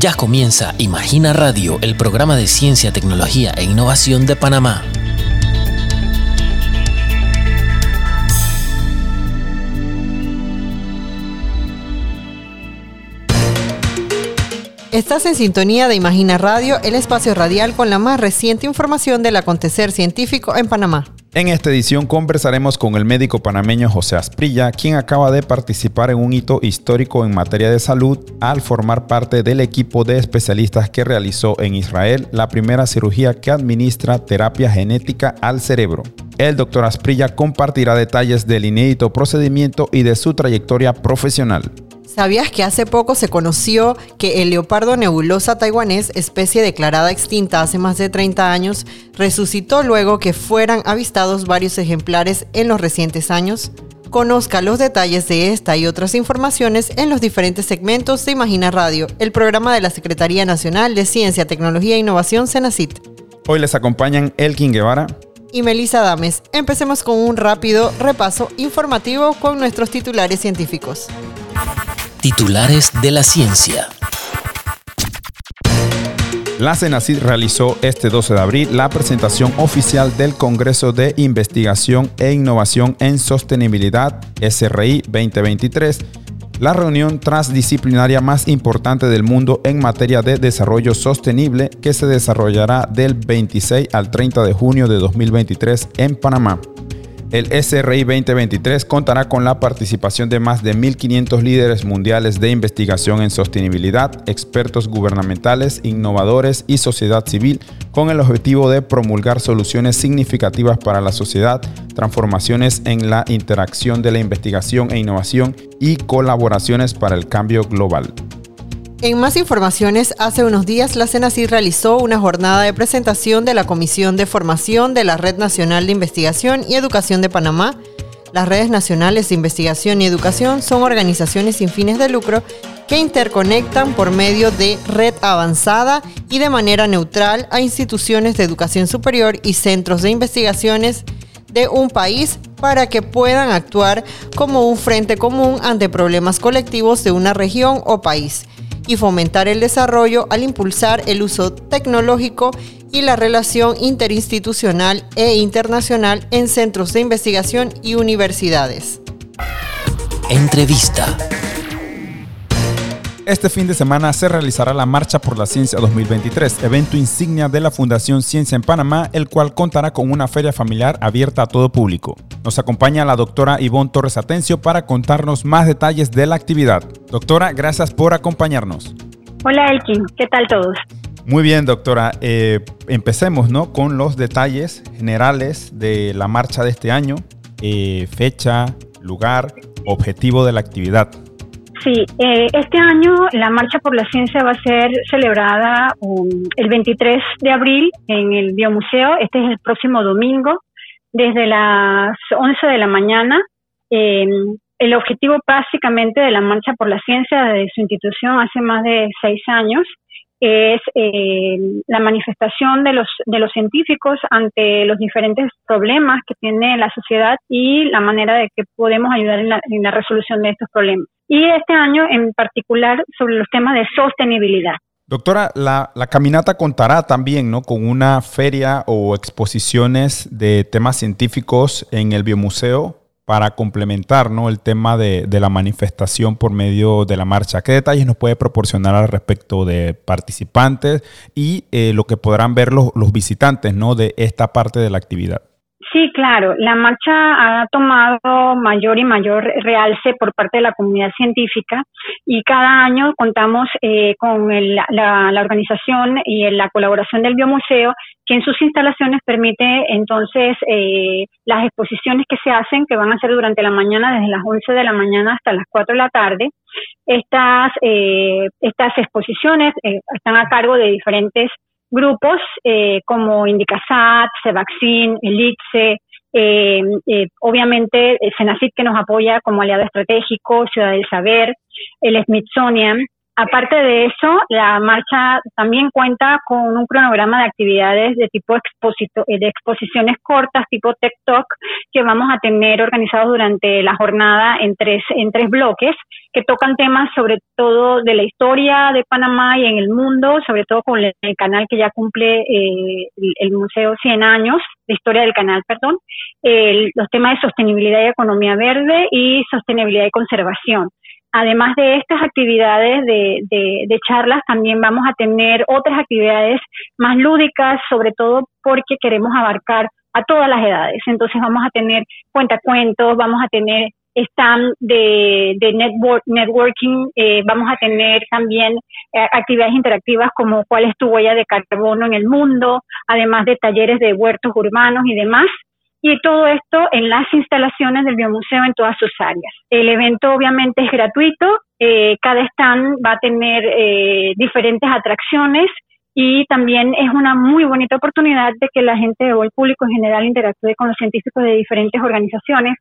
Ya comienza Imagina Radio, el programa de ciencia, tecnología e innovación de Panamá. Estás en sintonía de Imagina Radio, el espacio radial con la más reciente información del acontecer científico en Panamá. En esta edición conversaremos con el médico panameño José Asprilla, quien acaba de participar en un hito histórico en materia de salud al formar parte del equipo de especialistas que realizó en Israel la primera cirugía que administra terapia genética al cerebro. El doctor Asprilla compartirá detalles del inédito procedimiento y de su trayectoria profesional. ¿Sabías que hace poco se conoció que el leopardo nebulosa taiwanés, especie declarada extinta hace más de 30 años, resucitó luego que fueran avistados varios ejemplares en los recientes años? Conozca los detalles de esta y otras informaciones en los diferentes segmentos de Imagina Radio, el programa de la Secretaría Nacional de Ciencia, Tecnología e Innovación, CENACIT. Hoy les acompañan Elkin Guevara y Melissa Dames. Empecemos con un rápido repaso informativo con nuestros titulares científicos. Titulares de la ciencia. La CENACID realizó este 12 de abril la presentación oficial del Congreso de Investigación e Innovación en Sostenibilidad SRI 2023, la reunión transdisciplinaria más importante del mundo en materia de desarrollo sostenible que se desarrollará del 26 al 30 de junio de 2023 en Panamá. El SRI 2023 contará con la participación de más de 1.500 líderes mundiales de investigación en sostenibilidad, expertos gubernamentales, innovadores y sociedad civil, con el objetivo de promulgar soluciones significativas para la sociedad, transformaciones en la interacción de la investigación e innovación y colaboraciones para el cambio global. En más informaciones, hace unos días la CENACID realizó una jornada de presentación de la Comisión de Formación de la Red Nacional de Investigación y Educación de Panamá. Las redes nacionales de investigación y educación son organizaciones sin fines de lucro que interconectan por medio de red avanzada y de manera neutral a instituciones de educación superior y centros de investigaciones de un país para que puedan actuar como un frente común ante problemas colectivos de una región o país y fomentar el desarrollo al impulsar el uso tecnológico y la relación interinstitucional e internacional en centros de investigación y universidades. Entrevista. Este fin de semana se realizará la Marcha por la Ciencia 2023, evento insignia de la Fundación Ciencia en Panamá, el cual contará con una feria familiar abierta a todo público. Nos acompaña la doctora Ivonne Torres Atencio para contarnos más detalles de la actividad. Doctora, gracias por acompañarnos. Hola Elkin, ¿qué tal todos? Muy bien, doctora. Eh, empecemos ¿no? con los detalles generales de la marcha de este año, eh, fecha, lugar, objetivo de la actividad. Sí, eh, este año la Marcha por la Ciencia va a ser celebrada um, el 23 de abril en el Biomuseo. Este es el próximo domingo, desde las 11 de la mañana. Em, el objetivo básicamente de la Marcha por la Ciencia de su institución hace más de seis años es eh, la manifestación de los, de los científicos ante los diferentes problemas que tiene la sociedad y la manera de que podemos ayudar en la, en la resolución de estos problemas. Y este año en particular sobre los temas de sostenibilidad. Doctora, la, la, caminata contará también ¿no? con una feria o exposiciones de temas científicos en el Biomuseo para complementar ¿no? el tema de, la manifestación por medio de la marcha. ¿Qué detalles nos puede proporcionar al respecto de participantes y eh, lo que podrán ver los, los visitantes ¿no? de esta parte de la actividad? Sí, claro. La marcha ha tomado mayor y mayor realce por parte de la comunidad científica y cada año contamos eh, con el, la, la, organización y la colaboración del Biomuseo, que en sus instalaciones permite entonces eh, las exposiciones que se hacen, que van a ser durante la mañana, desde las 11 de la mañana hasta las 4 de la tarde. Estas, eh, estas exposiciones eh, están a cargo de diferentes grupos eh, como Indicasat, Cevaccin, Elixir, eh, eh, obviamente el Senacit que nos apoya como aliado estratégico, Ciudad del Saber, el Smithsonian, Aparte de eso, la marcha también cuenta con un cronograma de actividades de tipo exposito, de exposiciones cortas, tipo Tech Talk, que vamos a tener organizados durante la jornada en tres, en tres bloques, que tocan temas sobre todo de la historia de Panamá y en el mundo, sobre todo con el, canal que ya cumple eh, el, Museo 100 años, la historia del canal, perdón, los temas de sostenibilidad y economía verde y sostenibilidad y conservación. Además de estas actividades de, de, charlas, también vamos a tener otras actividades más lúdicas, sobre todo porque queremos abarcar a todas las edades. Entonces vamos a tener cuentacuentos, vamos a tener stand de, de network, networking, eh, vamos a tener también eh, actividades interactivas como cuál es tu huella de carbono en el mundo, además de talleres de huertos urbanos y demás y todo esto en las instalaciones del biomuseo en todas sus áreas. El evento obviamente es gratuito, eh, cada stand va a tener eh, diferentes atracciones y también es una muy bonita oportunidad de que la gente o el público en general interactúe con los científicos de diferentes organizaciones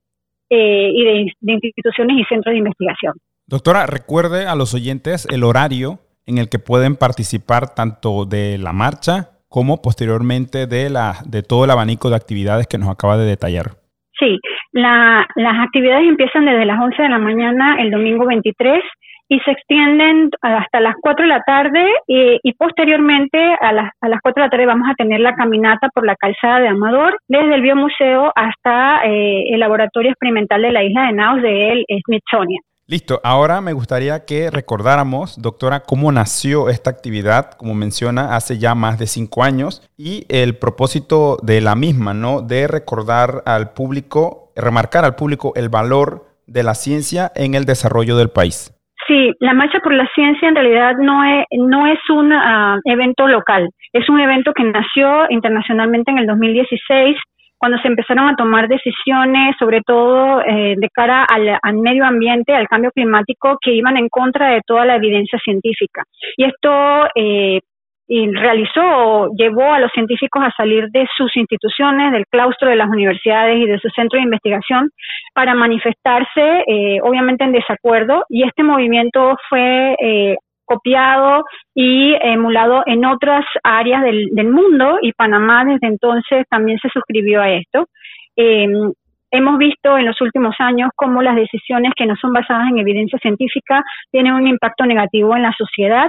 eh, y de, de instituciones y centros de investigación. Doctora, recuerde a los oyentes el horario en el que pueden participar tanto de la marcha como posteriormente de, la, de todo el abanico de actividades que nos acaba de detallar. Sí, las actividades empiezan desde las 11 de la mañana el domingo 23 y se extienden hasta las 4 de la tarde y, posteriormente a las, a las 4 de la tarde vamos a tener la caminata por la calzada de Amador desde el Biomuseo hasta eh, el Laboratorio Experimental de la Isla de Naos de Smithsonian. Listo, ahora me gustaría que recordáramos, doctora, cómo nació esta actividad, como menciona, hace ya más de cinco años, y el propósito de la misma, ¿no? De recordar al público, remarcar al público el valor de la ciencia en el desarrollo del país. Sí, la Marcha por la Ciencia en realidad no es, no es un ah, evento local, es un evento que nació internacionalmente en el 2016 cuando se empezaron a tomar decisiones, sobre todo eh, de cara al, medio ambiente, al cambio climático, que iban en contra de toda la evidencia científica. Y esto eh, realizó, llevó a los científicos a salir de sus instituciones, del claustro de las universidades y de su centro de investigación para manifestarse, eh, obviamente en desacuerdo. Y este movimiento fue eh, copiado y emulado en otras áreas del, mundo y Panamá desde entonces también se suscribió a esto. Em, hemos visto en los últimos años cómo las decisiones que no son basadas en evidencia científica tienen un impacto negativo en la sociedad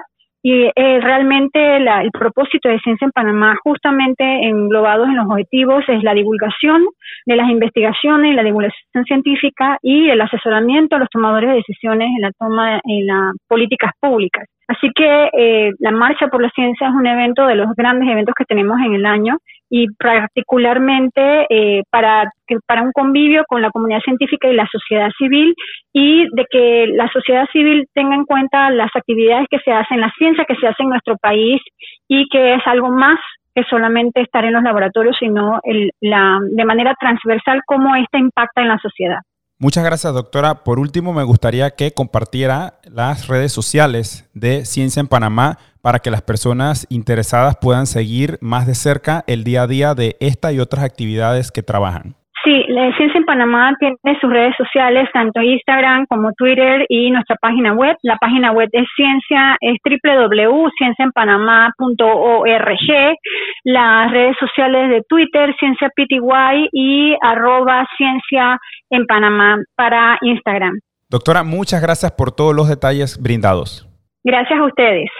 y eh, realmente el propósito de Ciencia en Panamá, justamente englobados en los objetivos, es la divulgación de las investigaciones, la divulgación científica y el asesoramiento a los tomadores de decisiones en la toma en las políticas públicas. Así que eh, la Marcha por la Ciencia es un evento de los grandes eventos que tenemos en el año y particularmente eh, para, para un convivio con la comunidad científica y la sociedad civil y de que la sociedad civil tenga en cuenta las actividades que se hacen, la ciencia que se hace en nuestro país y que es algo más que solamente estar en los laboratorios, sino el, la, de manera transversal cómo esta impacta en la sociedad. Muchas gracias, doctora. Por último, me gustaría que compartiera las redes sociales de Ciencia en Panamá para que las personas interesadas puedan seguir más de cerca el día a día de esta y otras actividades que trabajan. Sí, la Ciencia en Panamá tiene sus redes sociales, tanto Instagram como Twitter y nuestra página web. La página web es ciencia, es www.cienciaenpanamá.org. Las redes sociales de Twitter, Ciencia PTY y arroba Ciencia en Panamá para Instagram. Doctora, muchas gracias por todos los detalles brindados. Gracias a ustedes.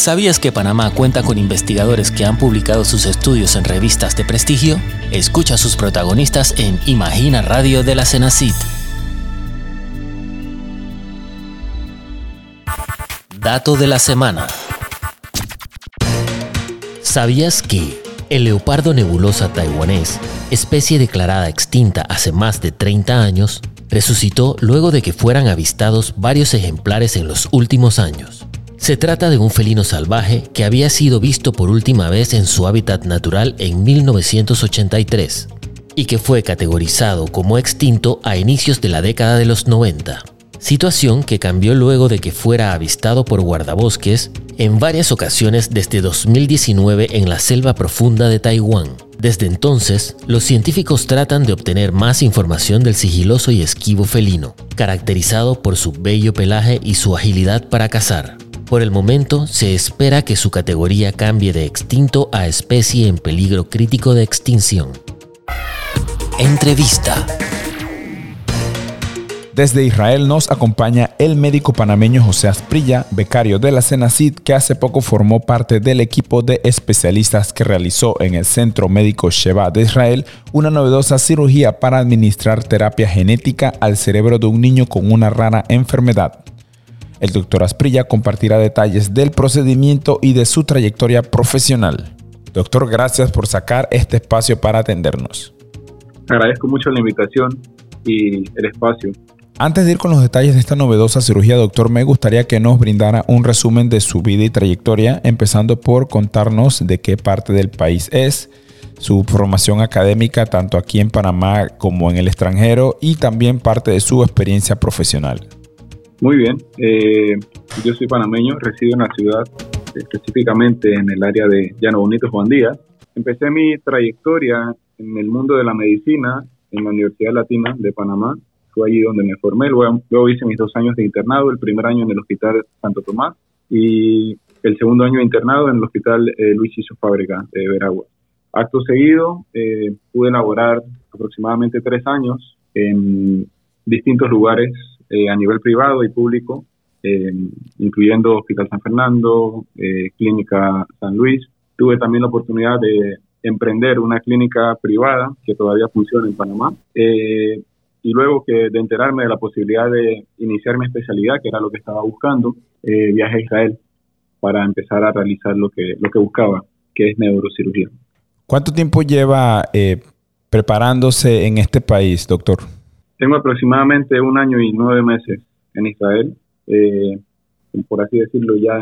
¿Sabías que Panamá cuenta con investigadores que han publicado sus estudios en revistas de prestigio? Escucha a sus protagonistas en Imagina Radio de la Cenacit. Dato de la semana. ¿Sabías que el leopardo nebulosa taiwanés, especie declarada extinta hace más de 30 años, resucitó luego de que fueran avistados varios ejemplares en los últimos años? Se trata de un felino salvaje que había sido visto por última vez en su hábitat natural en 1983 y que fue categorizado como extinto a inicios de la década de los 90. situación que cambió luego de que fuera avistado por guardabosques en varias ocasiones desde 2019 en la selva profunda de Taiwán. Desde entonces, los científicos tratan de obtener más información del sigiloso y esquivo felino, caracterizado por su bello pelaje y su agilidad para cazar. Por el momento, se espera que su categoría cambie de extinto a especie en peligro crítico de extinción. Entrevista. Desde Israel nos acompaña el médico panameño José Asprilla, becario de la Senacid, que hace poco formó parte del equipo de especialistas que realizó en el Centro Médico Sheba de Israel una novedosa cirugía para administrar terapia genética al cerebro de un niño con una rara enfermedad. El doctor Asprilla compartirá detalles del procedimiento y de su trayectoria profesional. Doctor, gracias por sacar este espacio para atendernos. Agradezco mucho la invitación y el espacio. Antes de ir con los detalles de esta novedosa cirugía, doctor, me gustaría que nos brindara un resumen de su vida y trayectoria, empezando por contarnos de qué parte del país es, su formación académica tanto aquí en Panamá como en el extranjero y también parte de su experiencia profesional. Muy bien, eh, yo soy panameño, resido en la ciudad, específicamente en el área de Llano Bonito, Juan Díaz. Empecé mi trayectoria en el mundo de la medicina en la Universidad Latina de Panamá. Fue allí donde me formé. Luego, hice mis dos años de internado, el primer año en el Hospital Santo Tomás y el segundo año de internado en el Hospital eh, Luis Iso Fábrica de Veragua. Acto seguido, eh, pude laborar aproximadamente tres años en distintos lugares eh, a nivel privado y público, eh, incluyendo Hospital San Fernando, eh, Clínica San Luis. Tuve también la oportunidad de emprender una clínica privada que todavía funciona en Panamá. y luego que de enterarme de la posibilidad de iniciar mi especialidad, que era lo que estaba buscando, viajé a Israel para empezar a realizar lo que, lo que buscaba, que es neurocirugía. ¿Cuánto tiempo lleva preparándose en este país, doctor? Tengo aproximadamente un año y nueve meses en Israel, eh, por así decirlo, ya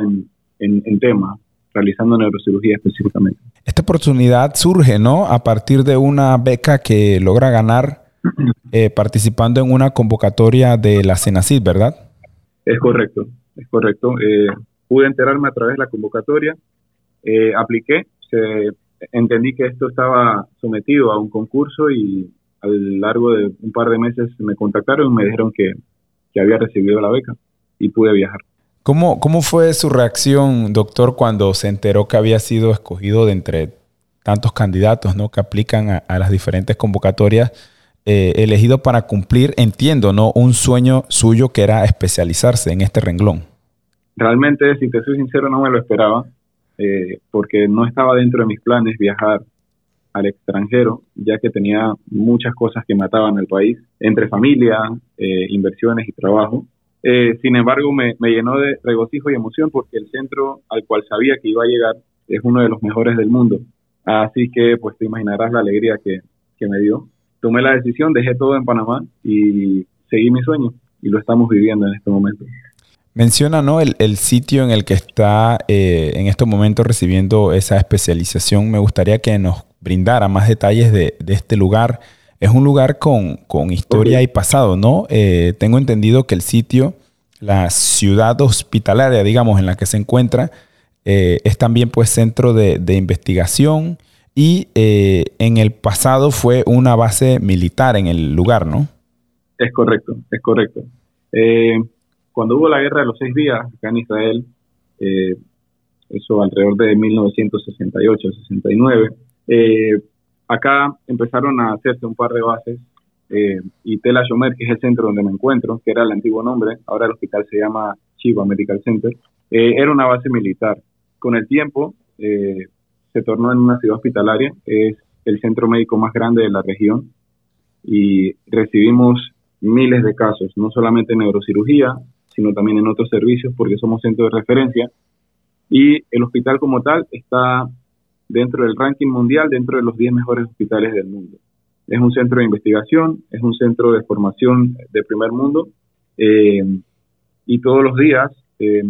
en, tema, realizando neurocirugía específicamente. Esta oportunidad surge, ¿no? A partir de una beca que logra ganar eh, participando en una convocatoria de la Senacid, ¿verdad? Es correcto, es correcto. Eh, pude enterarme a través de la convocatoria, apliqué, entendí que esto estaba sometido a un concurso y a lo largo de un par de meses me contactaron y me dijeron que, había recibido la beca y pude viajar. ¿Cómo, ¿Cómo fue su reacción, doctor, cuando se enteró que había sido escogido de entre tantos candidatos ¿no? que aplican a, las diferentes convocatorias, eh, elegido para cumplir, entiendo, ¿no? un sueño suyo que era especializarse en este renglón? Realmente, si te soy sincero, no me lo esperaba, eh, porque no estaba dentro de mis planes viajar al extranjero, ya que tenía muchas cosas que mataban al país, entre familia, eh, inversiones y trabajo. Eh, sin embargo, me, llenó de regocijo y emoción porque el centro al cual sabía que iba a llegar es uno de los mejores del mundo. Así que, pues te imaginarás la alegría que, me dio. Tomé la decisión, dejé todo en Panamá y seguí mi sueño y lo estamos viviendo en este momento. Menciona ¿no? el, sitio en el que está eh, en estos momentos recibiendo esa especialización. Me gustaría que nos brindara más detalles de, este lugar. Es un lugar con, historia y pasado, ¿no? Eh, tengo entendido que el sitio, la ciudad hospitalaria, digamos, en la que se encuentra, eh, es también pues centro de, investigación y eh, en el pasado fue una base militar en el lugar, ¿no? Es correcto, es correcto. cuando hubo la guerra de los seis días acá en Israel, eso alrededor de 1968-69, eh, acá empezaron a hacerse un par de bases eh, y Tela Shomer, que es el centro donde me encuentro, que era el antiguo nombre, ahora el hospital se llama Chiva Medical Center, eh, era una base militar. Con el tiempo se tornó en una ciudad hospitalaria, es el centro médico más grande de la región y recibimos miles de casos, no solamente en neurocirugía, sino también en otros servicios porque somos centro de referencia. Y el hospital como tal está dentro del ranking mundial, dentro de los 10 mejores hospitales del mundo. Es un centro de investigación, es un centro de formación de primer mundo eh, y todos los días eh,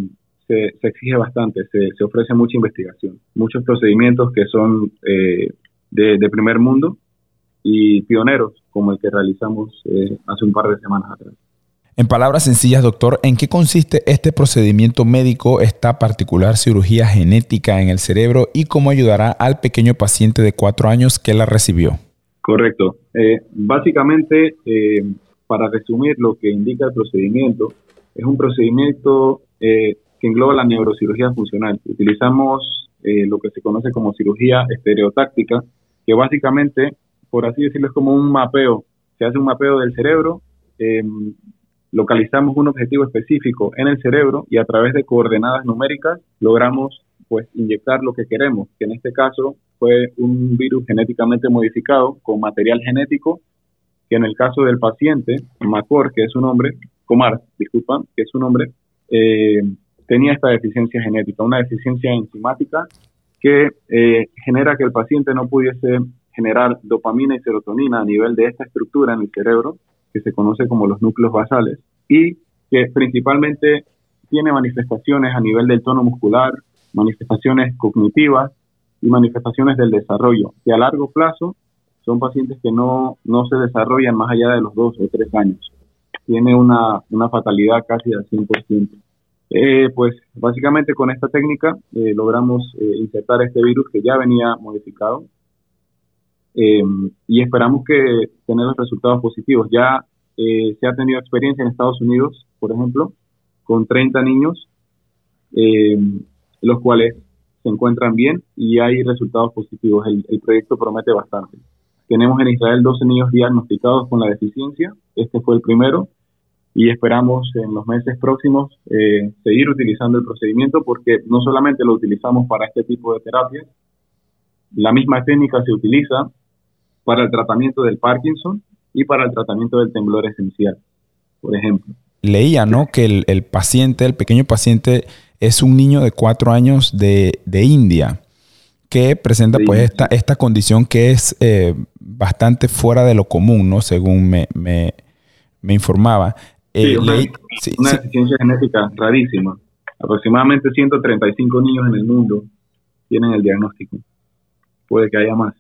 se, exige bastante, se, ofrece mucha investigación, muchos procedimientos que son eh, de, primer mundo y pioneros como el que realizamos hace un par de semanas atrás. En palabras sencillas, doctor, ¿en qué consiste este procedimiento médico, esta particular cirugía genética en el cerebro y cómo ayudará al pequeño paciente de cuatro años que la recibió? Correcto. Eh, básicamente, eh, para resumir lo que indica el procedimiento, es un procedimiento eh, que engloba la neurocirugía funcional. Utilizamos lo que se conoce como cirugía estereotáctica, que básicamente, por así decirlo, es como un mapeo. Se hace un mapeo del cerebro localizamos un objetivo específico en el cerebro y a través de coordenadas numéricas logramos pues inyectar lo que queremos, que en este caso fue un virus genéticamente modificado con material genético, que en el caso del paciente, Macor, que es un hombre, Comar, disculpa, que es un hombre, eh, tenía esta deficiencia genética, una deficiencia enzimática que eh, genera que el paciente no pudiese generar dopamina y serotonina a nivel de esta estructura en el cerebro que se conoce como los núcleos basales y que principalmente tiene manifestaciones a nivel del tono muscular, manifestaciones cognitivas y manifestaciones del desarrollo, que a largo plazo son pacientes que no, no se desarrollan más allá de los dos o tres años. Tiene una, una fatalidad casi al 100%. Eh, pues básicamente con esta técnica eh, logramos eh, insertar este virus que ya venía modificado eh, y esperamos que tener los resultados positivos. Ya eh, se ha tenido experiencia en Estados Unidos, por ejemplo, con 30 niños, eh, los cuales se encuentran bien y hay resultados positivos. El, proyecto promete bastante. Tenemos en Israel 12 niños diagnosticados con la deficiencia, este fue el primero, y esperamos en los meses próximos seguir utilizando el procedimiento porque no solamente lo utilizamos para este tipo de terapias, la misma técnica se utiliza para el tratamiento del Parkinson y para el tratamiento del temblor esencial, por ejemplo. Leía, ¿no? Que el, paciente, el pequeño paciente, es un niño de cuatro años de, India que presenta pues esta, esta condición que es eh, bastante fuera de lo común, ¿no? Según me, me, informaba. Eh, una, deficiencia genética rarísima. Aproximadamente 135 niños en el mundo tienen el diagnóstico. Puede que haya más.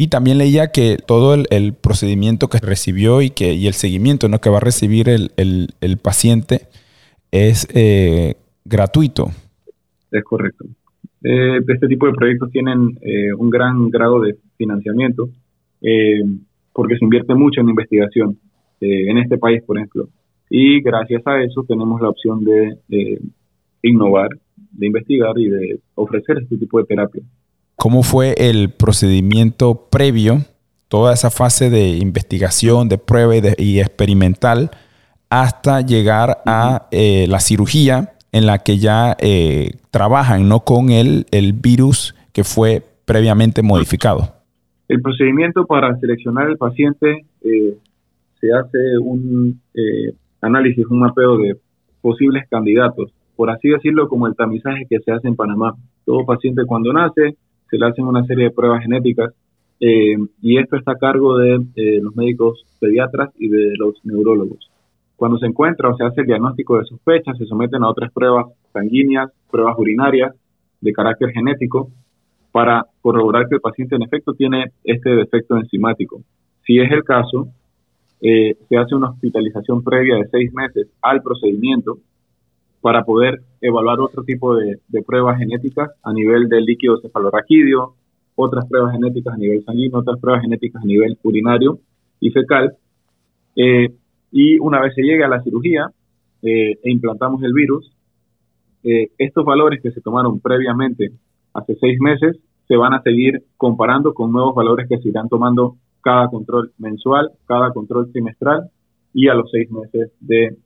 Y también leía que todo el, procedimiento que recibió y, que, y el seguimiento ¿no? que va a recibir el, paciente es eh, gratuito. Es correcto. Eh, este tipo de proyectos tienen eh, un gran grado de financiamiento porque se invierte mucho en investigación en este país, por ejemplo. Y gracias a eso tenemos la opción de innovar, de investigar y de ofrecer este tipo de terapia cómo fue el procedimiento previo, toda esa fase de investigación, de prueba y, experimental, hasta llegar a eh, la cirugía en la que ya eh, trabajan, no con el, el virus que fue previamente modificado. El procedimiento para seleccionar el paciente eh, se hace un análisis, un mapeo de posibles candidatos, por así decirlo, como el tamizaje que se hace en Panamá. Todo paciente cuando nace se le hacen una serie de pruebas genéticas eh, y esto está a cargo de los médicos pediatras y de los neurólogos. Cuando se encuentra o se hace el diagnóstico de sospecha, se someten a otras pruebas sanguíneas, pruebas urinarias de carácter genético para corroborar que el paciente en efecto tiene este defecto enzimático. Si es el caso, eh, se hace una hospitalización previa de seis meses al procedimiento para poder evaluar otro tipo de, pruebas genéticas a nivel del líquido cefalorraquídeo, otras pruebas genéticas a nivel sanguíneo, otras pruebas genéticas a nivel urinario y fecal. Eh, y una vez se llegue a la cirugía eh, e implantamos el virus, eh, estos valores que se tomaron previamente hace seis meses se van a seguir comparando con nuevos valores que se irán tomando cada control mensual, cada control trimestral y a los seis meses de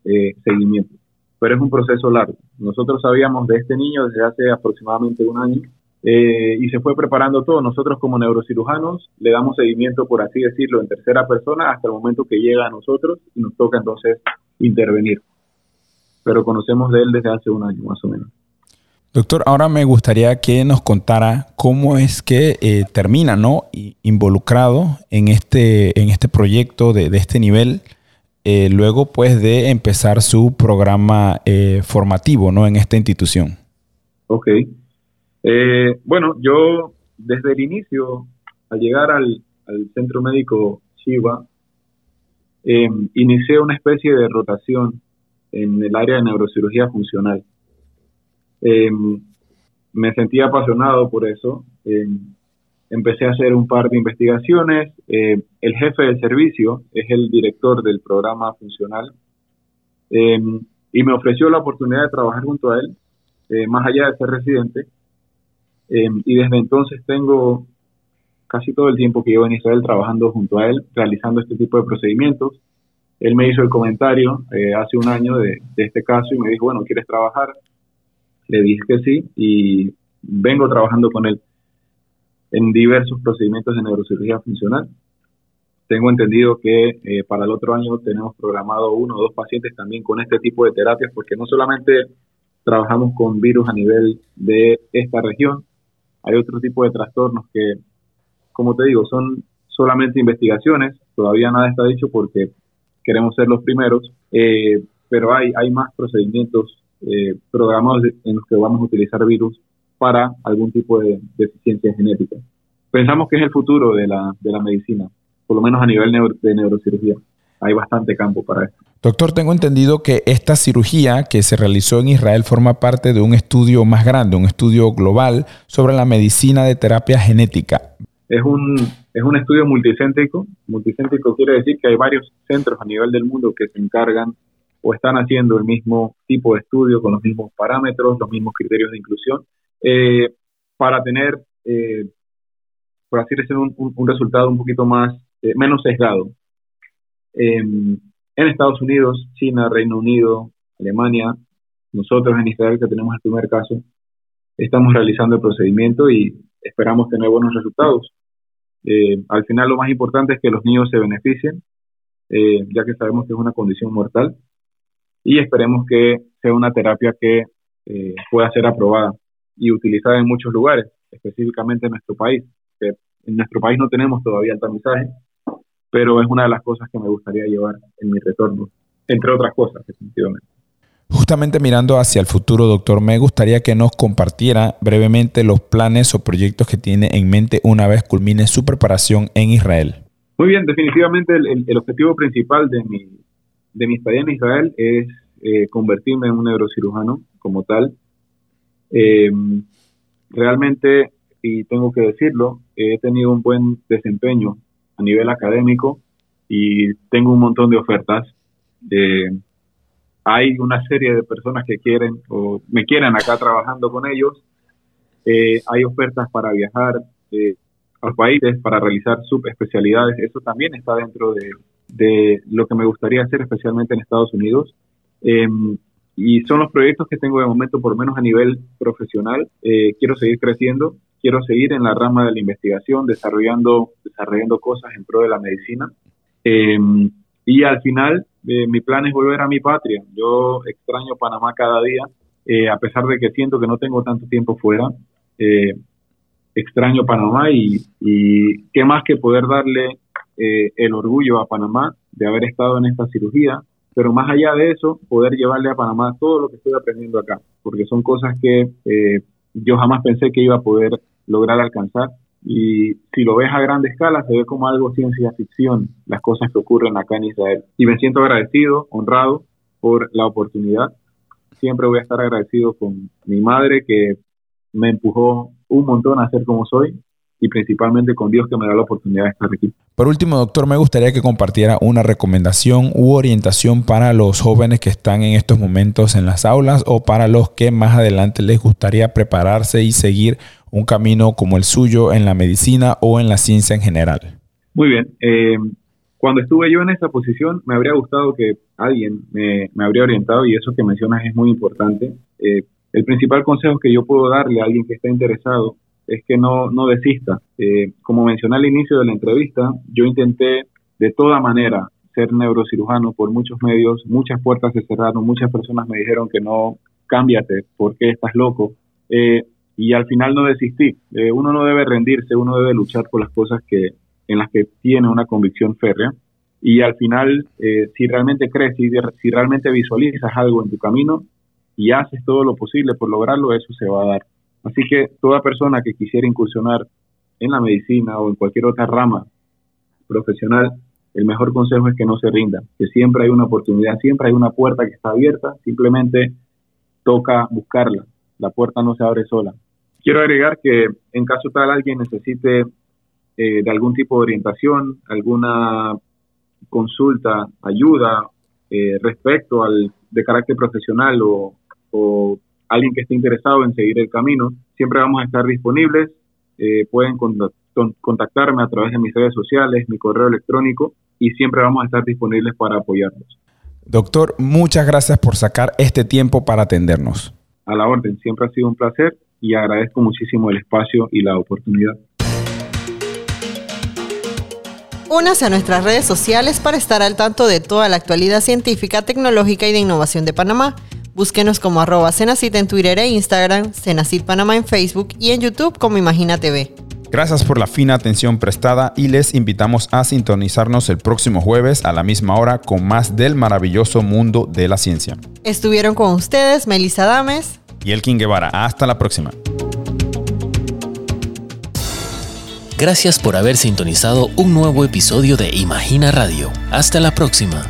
seguimiento pero es un proceso largo. Nosotros sabíamos de este niño desde hace aproximadamente un año eh, y se fue preparando todo. Nosotros como neurocirujanos le damos seguimiento, por así decirlo, en tercera persona hasta el momento que llega a nosotros y nos toca entonces intervenir. Pero conocemos de él desde hace un año más o menos. Doctor, ahora me gustaría que nos contara cómo es que eh, termina, ¿no? Involucrado en este, en este proyecto de, de este nivel eh, luego pues de empezar su programa eh, formativo ¿no? en esta institución. Ok. Eh, bueno, yo desde el inicio, al llegar al, centro médico Chiva, eh, inicié una especie de rotación en el área de neurocirugía funcional. Eh, me sentí apasionado por eso. Eh, empecé a hacer un par de investigaciones. el jefe del servicio es el director del programa funcional y me ofreció la oportunidad de trabajar junto a él, más allá de ser residente. y desde entonces tengo casi todo el tiempo que llevo en Israel trabajando junto a él, realizando este tipo de procedimientos. Él me hizo el comentario eh, hace un año de, este caso y me dijo, bueno, ¿quieres trabajar? Le dije que sí y vengo trabajando con él en diversos procedimientos de neurocirugía funcional. Tengo entendido que eh, para el otro año tenemos programado uno o dos pacientes también con este tipo de terapias, porque no solamente trabajamos con virus a nivel de esta región, hay otro tipo de trastornos que como te digo, son solamente investigaciones, todavía nada está dicho porque queremos ser los primeros, eh, pero hay, hay más procedimientos eh, programados en los que vamos a utilizar virus para algún tipo de deficiencia genética. Pensamos que es el futuro de la, de la medicina, por lo menos a nivel de neurocirugía. Hay bastante campo para esto. Doctor, tengo entendido que esta cirugía que se realizó en Israel forma parte de un estudio más grande, un estudio global sobre la medicina de terapia genética es un, es un estudio multicéntrico. Multicéntrico quiere decir que hay varios centros a nivel del mundo que se encargan o están haciendo el mismo tipo de estudio con los mismos parámetros, los mismos criterios de inclusión, eh, para tener, eh, por así decirlo, un, resultado un poquito más, eh, menos sesgado. en Estados Unidos, China, Reino Unido, Alemania, nosotros en Israel, que tenemos el primer caso, estamos realizando el procedimiento y esperamos tener buenos resultados. Eh, al final lo más importante es que los niños se beneficien, eh, ya que sabemos que es una condición mortal, y esperemos que sea una terapia que eh, pueda ser aprobada y utilizada en muchos lugares, específicamente en nuestro país. en nuestro país no tenemos todavía el tamizaje, pero es una de las cosas que me gustaría llevar en mi retorno, entre otras cosas, definitivamente. Justamente mirando hacia el futuro, doctor, me gustaría que nos compartiera brevemente los planes o proyectos que tiene en mente una vez culmine su preparación en Israel. Muy bien, definitivamente el, objetivo principal de mi, de mi estadía en Israel es eh, convertirme en un neurocirujano como tal. Em, realmente, y tengo que decirlo, he tenido un buen desempeño a nivel académico y tengo un montón de ofertas. de hay una serie de personas que quieren o me quieren acá trabajando con ellos. Eh, hay ofertas para viajar eh, a los países, para realizar subespecialidades. Eso también está dentro de, lo que me gustaría hacer, especialmente en Estados Unidos. Y son los proyectos que tengo de momento, por menos a nivel profesional. Eh, quiero seguir creciendo, quiero seguir en la rama de la investigación, desarrollando, desarrollando cosas en pro de la medicina. Em, y al final eh, mi plan es volver a mi patria. Yo extraño Panamá cada día, eh, a pesar de que siento que no tengo tanto tiempo fuera. Extraño Panamá y, y, qué más que poder darle el orgullo a Panamá de haber estado en esta cirugía, pero más allá de eso, poder llevarle a Panamá todo lo que estoy aprendiendo acá, porque son cosas que yo jamás pensé que iba a poder lograr alcanzar y si lo ves a grande escala, se ve como algo ciencia ficción, las cosas que ocurren acá en Israel. Y me siento agradecido, honrado por la oportunidad. Siempre voy a estar agradecido con mi madre que me empujó un montón a ser como soy y principalmente con Dios que me da la oportunidad de estar aquí. Por último, doctor, me gustaría que compartiera una recomendación u orientación para los jóvenes que están en estos momentos en las aulas o para los que más adelante les gustaría prepararse y seguir un camino como el suyo en la medicina o en la ciencia en general? Muy bien. Eh, cuando estuve yo en esa posición, me habría gustado que alguien me, habría orientado y eso que mencionas es muy importante. Eh, el principal consejo que yo puedo darle a alguien que está interesado es que no, no desista. Eh, como mencioné al inicio de la entrevista, yo intenté de toda manera ser neurocirujano por muchos medios, muchas puertas se cerraron, muchas personas me dijeron que no, cámbiate, porque estás loco? Eh, y al final no desistí. Eh, uno no debe rendirse, uno debe luchar por las cosas que en las que tiene una convicción férrea. Y al final, si realmente crees, si, si realmente visualizas algo en tu camino y haces todo lo posible por lograrlo, eso se va a dar. Así que toda persona que quisiera incursionar en la medicina o en cualquier otra rama profesional, el mejor consejo es que no se rinda, que siempre hay una oportunidad, siempre hay una puerta que está abierta, simplemente toca buscarla, la puerta no se abre sola. Quiero agregar que en caso tal alguien necesite eh, de algún tipo de orientación, alguna consulta, ayuda eh, respecto al de carácter profesional o, o, alguien que esté interesado en seguir el camino, siempre vamos a estar disponibles. Eh, pueden contactarme a través de mis redes sociales, mi correo electrónico y siempre vamos a estar disponibles para apoyarlos. Doctor, muchas gracias por sacar este tiempo para atendernos. A la orden, siempre ha sido un placer y agradezco muchísimo el espacio y la oportunidad. Únase a nuestras redes sociales para estar al tanto de toda la actualidad científica, tecnológica y de innovación de Panamá. Búsquenos como arroba Cenacit en Twitter e Instagram, Cenacit Panamá en Facebook y en YouTube como Imagina TV. Gracias por la fina atención prestada y les invitamos a sintonizarnos el próximo jueves a la misma hora con más del maravilloso mundo de la ciencia. Estuvieron con ustedes Melissa Dames y Elkin Guevara. Hasta la próxima. Gracias por haber sintonizado un nuevo episodio de Imagina Radio. Hasta la próxima.